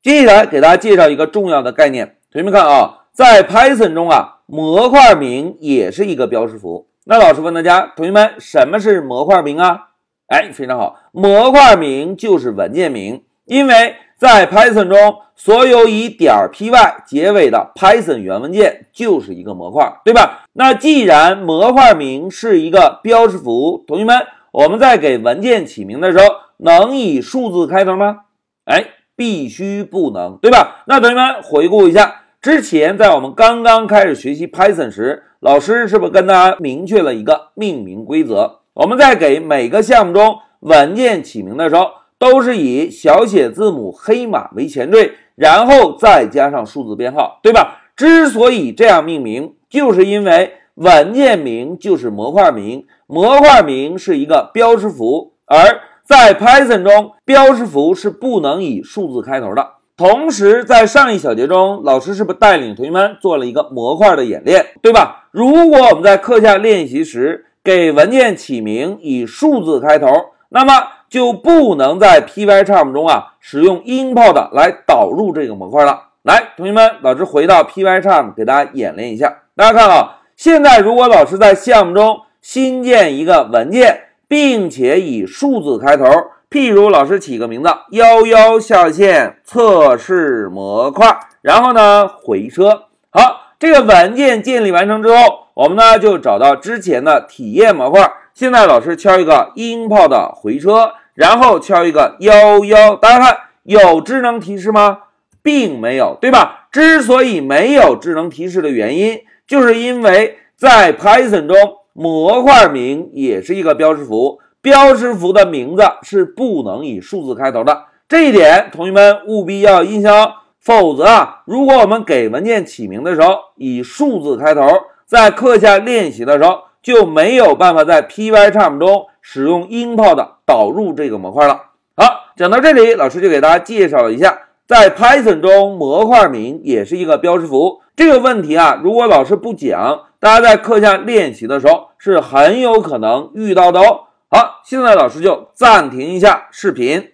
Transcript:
接下来给大家介绍一个重要的概念，同学们看啊，在 Python 中啊，模块名也是一个标识符。那老师问大家，同学们，什么是模块名啊？哎，非常好，模块名就是文件名，因为在 Python 中，所有以点 .py 结尾的 Python 源文件就是一个模块，对吧？那既然模块名是一个标识符，同学们，我们在给文件起名的时候，能以数字开头吗？哎。必须不能，对吧？那同学们回顾一下，之前在我们刚刚开始学习 Python 时，老师是不是跟大家明确了一个命名规则？我们在给每个项目中文件起名的时候，都是以小写字母黑马为前缀，然后再加上数字编号，对吧？之所以这样命名，就是因为文件名就是模块名，模块名是一个标识符，而在 Python 中，标识符是不能以数字开头的。同时，在上一小节中，老师是不是带领同学们做了一个模块的演练，对吧？如果我们在课下练习时给文件起名以数字开头，那么就不能在 Pycharm 中啊使用 import 来导入这个模块了。来，同学们，老师回到 Pycharm 给大家演练一下。大家看啊，现在如果老师在项目中新建一个文件。并且以数字开头，譬如老师起个名字“幺幺下线测试模块”，然后呢回车。好，这个文件建立完成之后，我们呢就找到之前的体验模块。现在老师敲一个 import 回车，然后敲一个幺幺，大家看有智能提示吗？并没有，对吧？之所以没有智能提示的原因，就是因为在 Python 中。模块名也是一个标识符，标识符的名字是不能以数字开头的，这一点同学们务必要印象。否则啊，如果我们给文件起名的时候以数字开头，在课下练习的时候就没有办法在 Pycharm 中使用 import 导入这个模块了。好，讲到这里，老师就给大家介绍了一下，在 Python 中模块名也是一个标识符这个问题啊，如果老师不讲。大家在课下练习的时候是很有可能遇到的哦。好，现在老师就暂停一下视频。